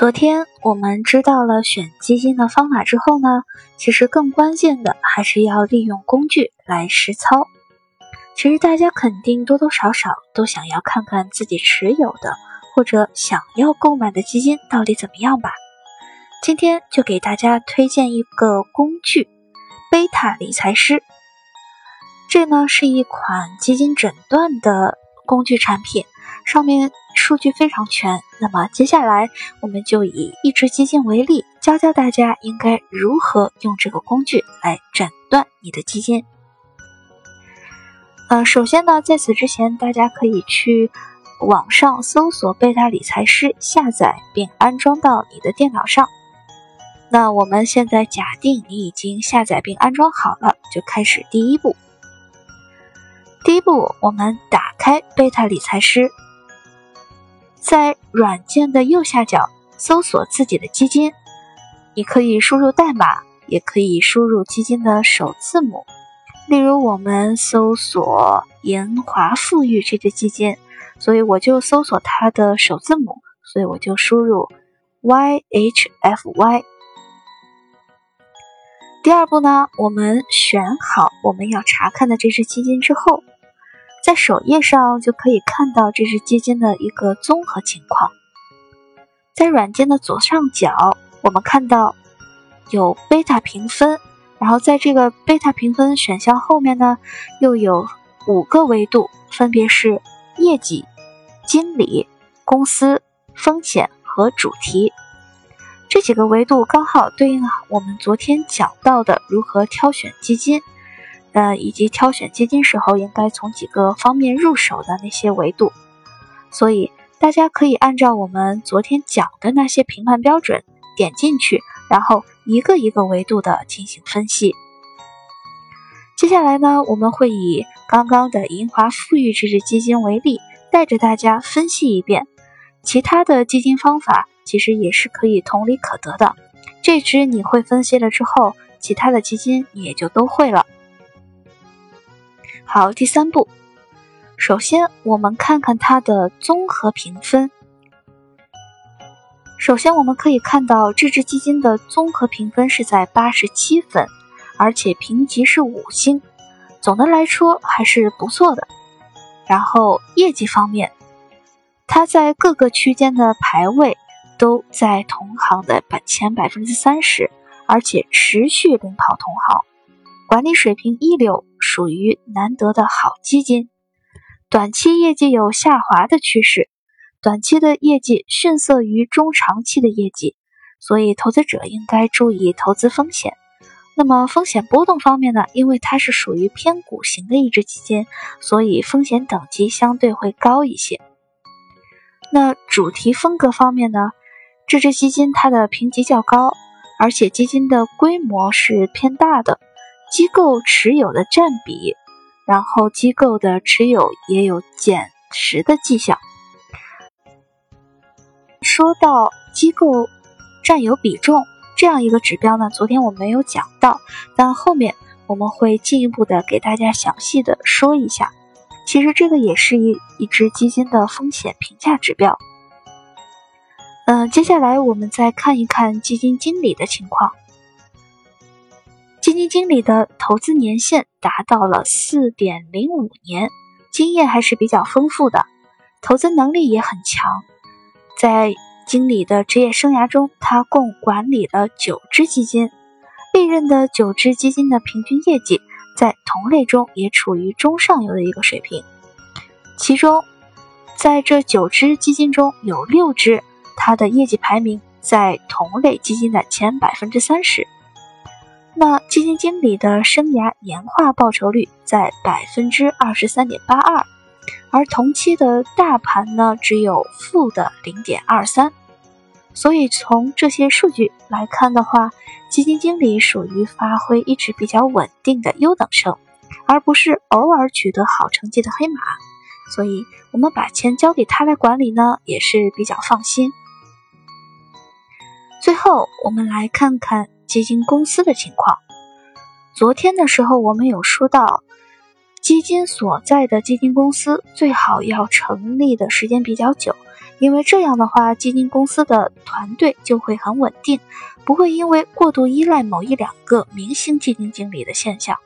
昨天我们知道了选基金的方法之后呢，其实更关键的还是要利用工具来实操。其实大家肯定多多少少都想要看看自己持有的或者想要购买的基金到底怎么样吧。今天就给大家推荐一个工具——贝塔理财师。这呢是一款基金诊断的工具产品，上面。数据非常全，那么接下来我们就以一只基金为例，教教大家应该如何用这个工具来诊断你的基金。呃，首先呢，在此之前，大家可以去网上搜索贝塔理财师，下载并安装到你的电脑上。那我们现在假定你已经下载并安装好了，就开始第一步。第一步，我们打开贝塔理财师。在软件的右下角搜索自己的基金，你可以输入代码，也可以输入基金的首字母。例如，我们搜索银华富裕这只基金，所以我就搜索它的首字母，所以我就输入 YHFY。第二步呢，我们选好我们要查看的这只基金之后。在首页上就可以看到这只基金的一个综合情况。在软件的左上角，我们看到有贝塔评分，然后在这个贝塔评分选项后面呢，又有五个维度，分别是业绩、经理、公司、风险和主题。这几个维度刚好对应了我们昨天讲到的如何挑选基金。呃，以及挑选基金时候应该从几个方面入手的那些维度，所以大家可以按照我们昨天讲的那些评判标准点进去，然后一个一个维度的进行分析。接下来呢，我们会以刚刚的银华富裕这只基金为例，带着大家分析一遍。其他的基金方法其实也是可以同理可得的。这只你会分析了之后，其他的基金也就都会了。好，第三步，首先我们看看它的综合评分。首先我们可以看到这只基金的综合评分是在八十七分，而且评级是五星，总的来说还是不错的。然后业绩方面，它在各个区间的排位都在同行的百前百分之三十，而且持续领跑同行。管理水平一流，属于难得的好基金。短期业绩有下滑的趋势，短期的业绩逊色于中长期的业绩，所以投资者应该注意投资风险。那么风险波动方面呢？因为它是属于偏股型的一只基金，所以风险等级相对会高一些。那主题风格方面呢？这只基金它的评级较高，而且基金的规模是偏大的。机构持有的占比，然后机构的持有也有减持的迹象。说到机构占有比重这样一个指标呢，昨天我没有讲到，但后面我们会进一步的给大家详细的说一下。其实这个也是一一只基金的风险评价指标。嗯，接下来我们再看一看基金经理的情况。基金经理的投资年限达到了四点零五年，经验还是比较丰富的，投资能力也很强。在经理的职业生涯中，他共管理了九只基金，历任的九只基金的平均业绩在同类中也处于中上游的一个水平。其中，在这九只基金中有六只，它的业绩排名在同类基金的前百分之三十。那基金经理的生涯年化报酬率在百分之二十三点八二，而同期的大盘呢只有负的零点二三，所以从这些数据来看的话，基金经理属于发挥一直比较稳定的优等生，而不是偶尔取得好成绩的黑马，所以我们把钱交给他来管理呢也是比较放心。最后，我们来看看。基金公司的情况，昨天的时候我们有说到，基金所在的基金公司最好要成立的时间比较久，因为这样的话，基金公司的团队就会很稳定，不会因为过度依赖某一两个明星基金经理的现象。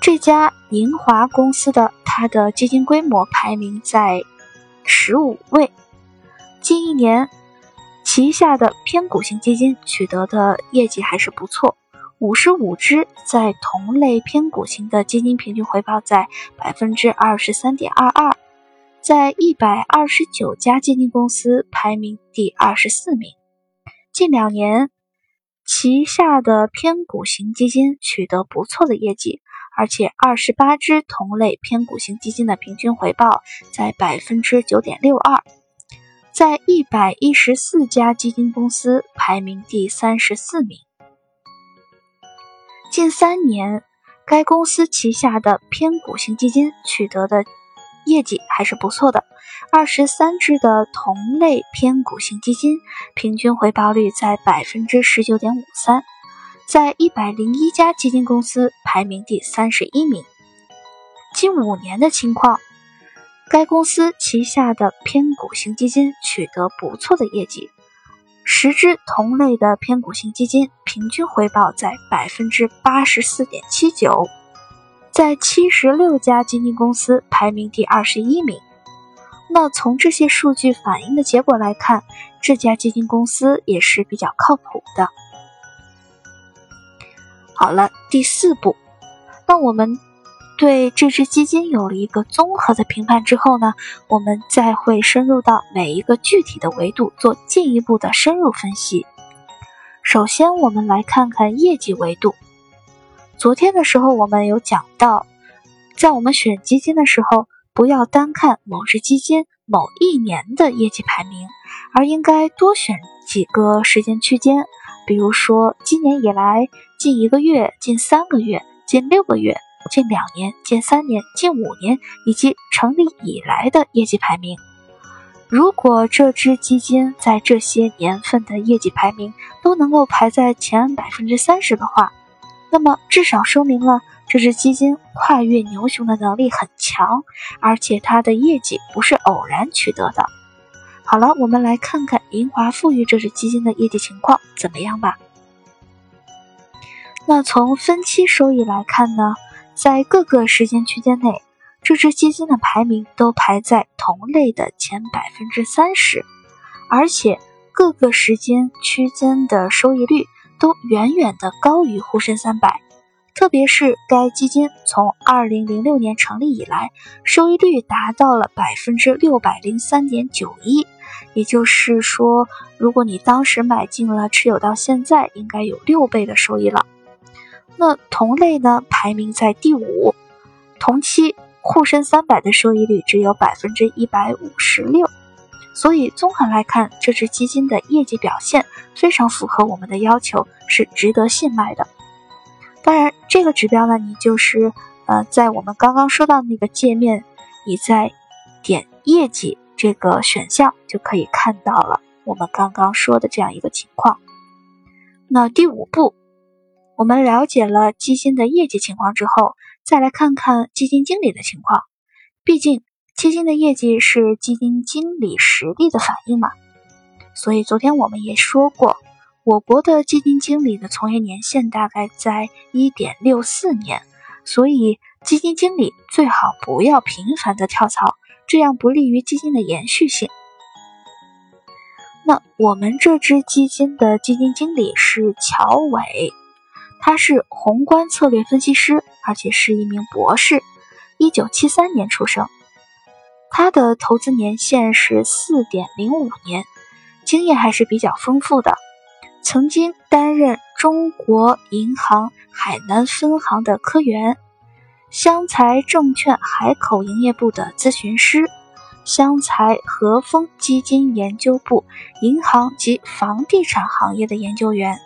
这家银华公司的它的基金规模排名在十五位，近一年旗下的偏股型基金取得的业绩还是不错。五十五只在同类偏股型的基金平均回报在百分之二十三点二二，在一百二十九家基金公司排名第二十四名。近两年，旗下的偏股型基金取得不错的业绩，而且二十八只同类偏股型基金的平均回报在百分之九点六二，在一百一十四家基金公司排名第三十四名。近三年，该公司旗下的偏股型基金取得的业绩还是不错的。二十三只的同类偏股型基金平均回报率在百分之十九点五三，在一百零一家基金公司排名第三十一名。近五年的情况，该公司旗下的偏股型基金取得不错的业绩。十只同类的偏股型基金平均回报在百分之八十四点七九，在七十六家基金公司排名第二十一名。那从这些数据反映的结果来看，这家基金公司也是比较靠谱的。好了，第四步，那我们。对这只基金有了一个综合的评判之后呢，我们再会深入到每一个具体的维度做进一步的深入分析。首先，我们来看看业绩维度。昨天的时候，我们有讲到，在我们选基金的时候，不要单看某只基金某一年的业绩排名，而应该多选几个时间区间，比如说今年以来、近一个月、近三个月、近六个月。近两年、近三年、近五年以及成立以来的业绩排名，如果这只基金在这些年份的业绩排名都能够排在前百分之三十的话，那么至少说明了这只基金跨越牛熊的能力很强，而且它的业绩不是偶然取得的。好了，我们来看看银华富裕这只基金的业绩情况怎么样吧。那从分期收益来看呢？在各个时间区间内，这只基金的排名都排在同类的前百分之三十，而且各个时间区间的收益率都远远的高于沪深三百。特别是该基金从二零零六年成立以来，收益率达到了百分之六百零三点九一，也就是说，如果你当时买进了，持有到现在，应该有六倍的收益了。那同类呢，排名在第五，同期沪深三百的收益率只有百分之一百五十六，所以综合来看，这只基金的业绩表现非常符合我们的要求，是值得信赖的。当然，这个指标呢，你就是呃，在我们刚刚说到那个界面，你在点业绩这个选项就可以看到了我们刚刚说的这样一个情况。那第五步。我们了解了基金的业绩情况之后，再来看看基金经理的情况。毕竟，基金的业绩是基金经理实力的反应嘛。所以，昨天我们也说过，我国的基金经理的从业年限大概在一点六四年，所以基金经理最好不要频繁的跳槽，这样不利于基金的延续性。那我们这支基金的基金经理是乔伟。他是宏观策略分析师，而且是一名博士，一九七三年出生。他的投资年限是四点零五年，经验还是比较丰富的。曾经担任中国银行海南分行的科员，湘财证券海口营业部的咨询师，湘财和丰基金研究部银行及房地产行业的研究员。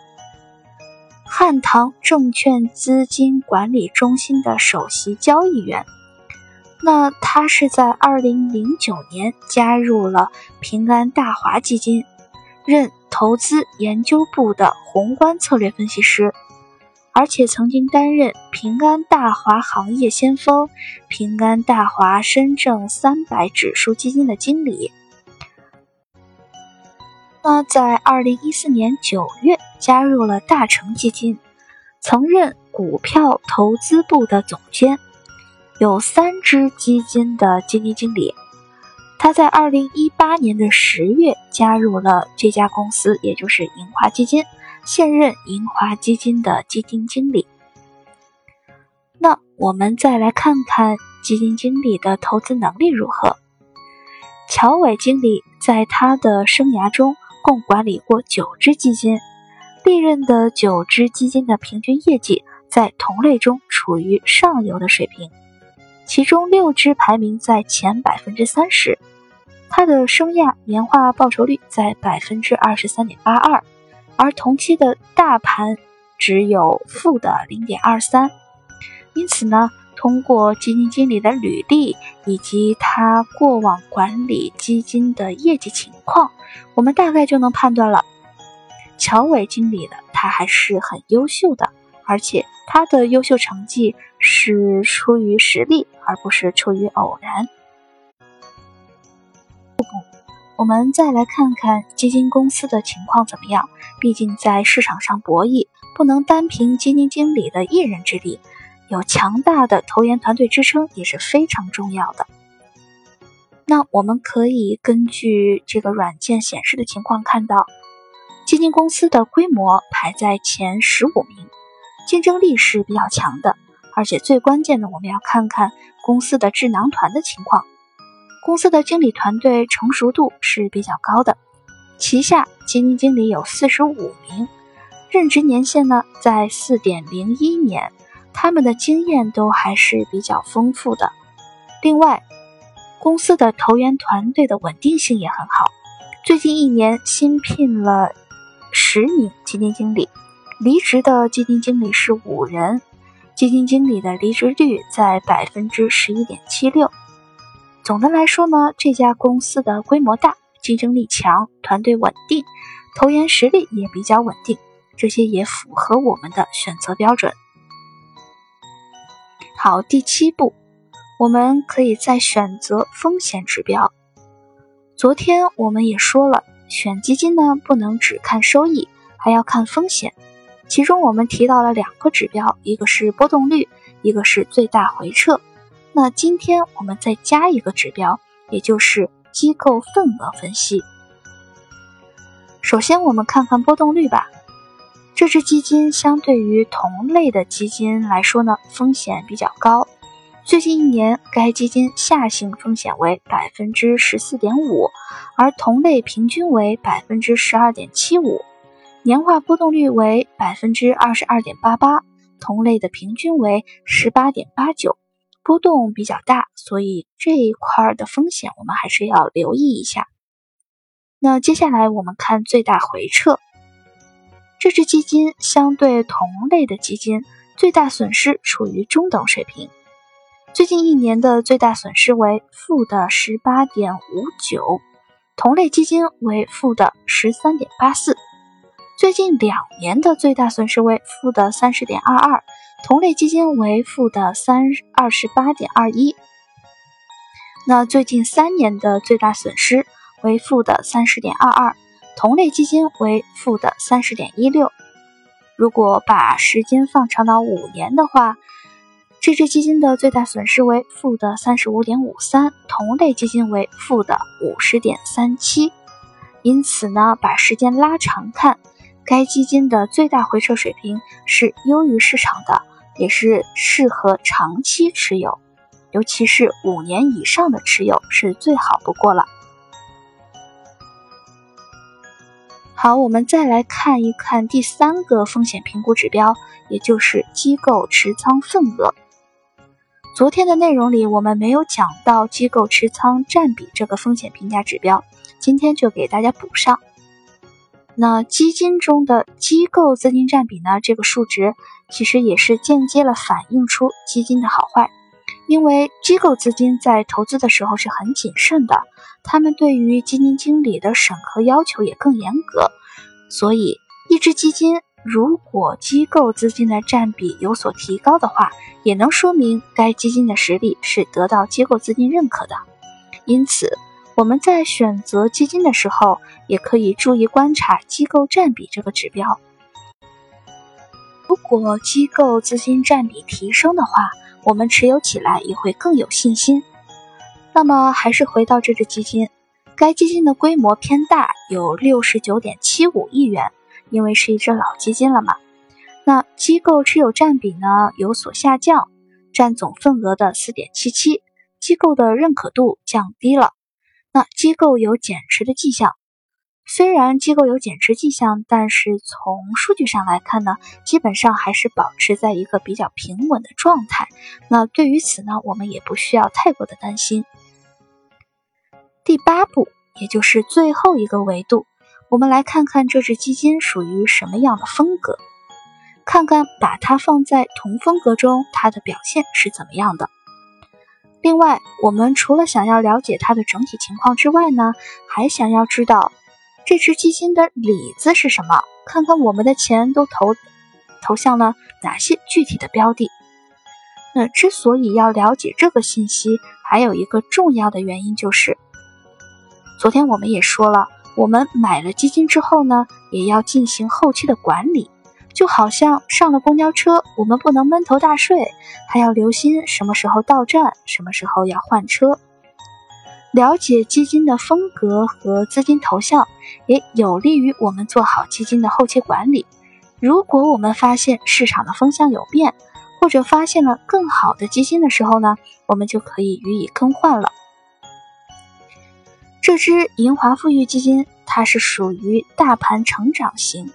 汉唐证券资金管理中心的首席交易员，那他是在二零零九年加入了平安大华基金，任投资研究部的宏观策略分析师。而且曾经担任平安大华行业先锋、平安大华深证三百指数基金的经理。那在二零一四年九月加入了大成基金，曾任股票投资部的总监，有三只基金的基金经理。他在二零一八年的十月加入了这家公司，也就是银华基金，现任银华基金的基金经理。那我们再来看看基金经理的投资能力如何。乔伟经理在他的生涯中共管理过九只基金，历任的九只基金的平均业绩在同类中处于上游的水平。其中六只排名在前百分之三十，它的生涯年化报酬率在百分之二十三点八二，而同期的大盘只有负的零点二三。因此呢，通过基金经理的履历以及他过往管理基金的业绩情况，我们大概就能判断了，乔伟经理的他还是很优秀的，而且他的优秀成绩。是出于实力，而不是出于偶然。不我们再来看看基金公司的情况怎么样？毕竟在市场上博弈，不能单凭基金经理的一人之力，有强大的投研团队支撑也是非常重要的。那我们可以根据这个软件显示的情况看到，基金公司的规模排在前十五名，竞争力是比较强的。而且最关键的，我们要看看公司的智囊团的情况。公司的经理团队成熟度是比较高的，旗下基金经理有四十五名，任职年限呢在四点零一年，他们的经验都还是比较丰富的。另外，公司的投研团队的稳定性也很好，最近一年新聘了十名基金经理，离职的基金经理是五人。基金经理的离职率在百分之十一点七六。总的来说呢，这家公司的规模大，竞争力强，团队稳定，投研实力也比较稳定，这些也符合我们的选择标准。好，第七步，我们可以再选择风险指标。昨天我们也说了，选基金呢，不能只看收益，还要看风险。其中我们提到了两个指标，一个是波动率，一个是最大回撤。那今天我们再加一个指标，也就是机构份额分析。首先我们看看波动率吧。这只基金相对于同类的基金来说呢，风险比较高。最近一年，该基金下行风险为百分之十四点五，而同类平均为百分之十二点七五。年化波动率为百分之二十二点八八，同类的平均为十八点八九，波动比较大，所以这一块的风险我们还是要留意一下。那接下来我们看最大回撤，这只基金相对同类的基金最大损失处于中等水平，最近一年的最大损失为负的十八点五九，同类基金为负的十三点八四。最近两年的最大损失为负的三十点二二，同类基金为负的三二十八点二一。那最近三年的最大损失为负的三十点二二，同类基金为负的三十点一六。如果把时间放长到五年的话，这只基金的最大损失为负的三十五点五三，同类基金为负的五十点三七。因此呢，把时间拉长看。该基金的最大回撤水平是优于市场的，也是适合长期持有，尤其是五年以上的持有是最好不过了。好，我们再来看一看第三个风险评估指标，也就是机构持仓份额。昨天的内容里我们没有讲到机构持仓占比这个风险评价指标，今天就给大家补上。那基金中的机构资金占比呢？这个数值其实也是间接了反映出基金的好坏，因为机构资金在投资的时候是很谨慎的，他们对于基金经理的审核要求也更严格，所以一只基金如果机构资金的占比有所提高的话，也能说明该基金的实力是得到机构资金认可的。因此，我们在选择基金的时候，也可以注意观察机构占比这个指标。如果机构资金占比提升的话，我们持有起来也会更有信心。那么，还是回到这只基金，该基金的规模偏大，有六十九点七五亿元，因为是一只老基金了嘛。那机构持有占比呢有所下降，占总份额的四点七七，机构的认可度降低了。那机构有减持的迹象。虽然机构有减持迹象，但是从数据上来看呢，基本上还是保持在一个比较平稳的状态。那对于此呢，我们也不需要太过的担心。第八步，也就是最后一个维度，我们来看看这只基金属于什么样的风格，看看把它放在同风格中，它的表现是怎么样的。另外，我们除了想要了解它的整体情况之外呢，还想要知道。这只基金的里子是什么？看看我们的钱都投投向了哪些具体的标的。那之所以要了解这个信息，还有一个重要的原因就是，昨天我们也说了，我们买了基金之后呢，也要进行后期的管理。就好像上了公交车，我们不能闷头大睡，还要留心什么时候到站，什么时候要换车。了解基金的风格和资金投向，也有利于我们做好基金的后期管理。如果我们发现市场的风向有变，或者发现了更好的基金的时候呢，我们就可以予以更换了。这支银华富裕基金，它是属于大盘成长型。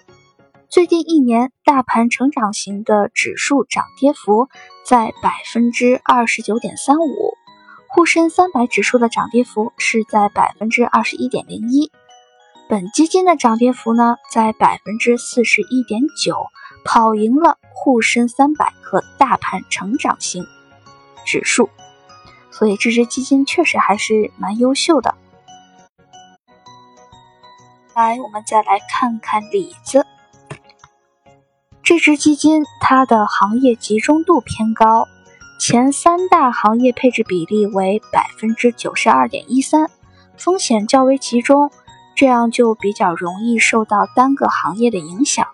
最近一年，大盘成长型的指数涨跌幅在百分之二十九点三五。沪深三百指数的涨跌幅是在百分之二十一点零一，本基金的涨跌幅呢在百分之四十一点九，跑赢了沪深三百和大盘成长型指数，所以这支基金确实还是蛮优秀的。来，我们再来看看李子，这支基金它的行业集中度偏高。前三大行业配置比例为百分之九十二点一三，风险较为集中，这样就比较容易受到单个行业的影响。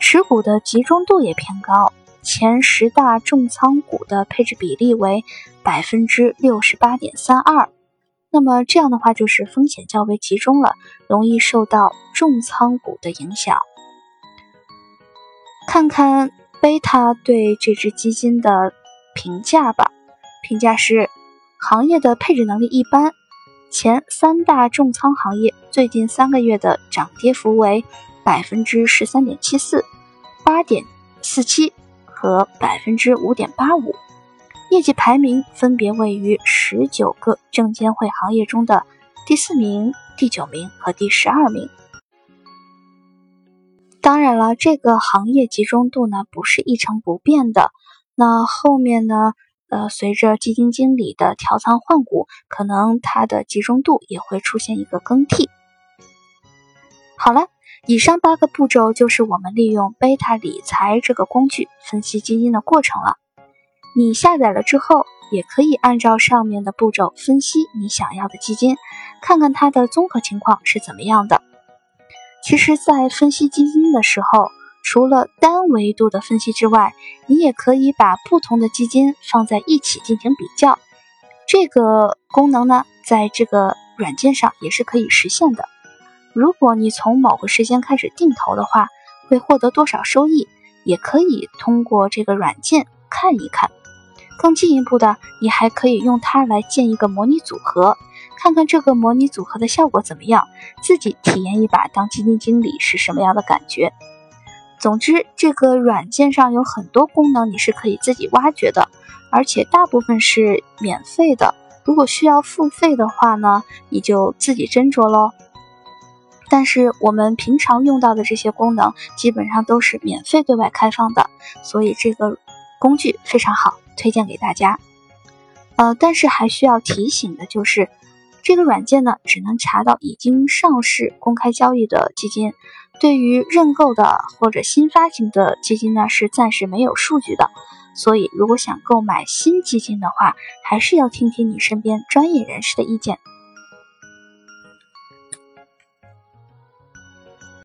持股的集中度也偏高，前十大重仓股的配置比例为百分之六十八点三二，那么这样的话就是风险较为集中了，容易受到重仓股的影响。看看。贝塔对这只基金的评价吧，评价是行业的配置能力一般。前三大重仓行业最近三个月的涨跌幅为百分之十三点七四、八点四七和百分之五点八五，业绩排名分别位于十九个证监会行业中的第四名、第九名和第十二名。当然了，这个行业集中度呢不是一成不变的。那后面呢，呃，随着基金经理的调仓换股，可能它的集中度也会出现一个更替。好了，以上八个步骤就是我们利用贝塔理财这个工具分析基金的过程了。你下载了之后，也可以按照上面的步骤分析你想要的基金，看看它的综合情况是怎么样的。其实，在分析基金的时候，除了单维度的分析之外，你也可以把不同的基金放在一起进行比较。这个功能呢，在这个软件上也是可以实现的。如果你从某个时间开始定投的话，会获得多少收益，也可以通过这个软件看一看。更进一步的，你还可以用它来建一个模拟组合。看看这个模拟组合的效果怎么样，自己体验一把当基金经理是什么样的感觉。总之，这个软件上有很多功能，你是可以自己挖掘的，而且大部分是免费的。如果需要付费的话呢，你就自己斟酌喽。但是我们平常用到的这些功能，基本上都是免费对外开放的，所以这个工具非常好，推荐给大家。呃，但是还需要提醒的就是。这个软件呢，只能查到已经上市公开交易的基金，对于认购的或者新发行的基金呢，是暂时没有数据的。所以，如果想购买新基金的话，还是要听听你身边专业人士的意见。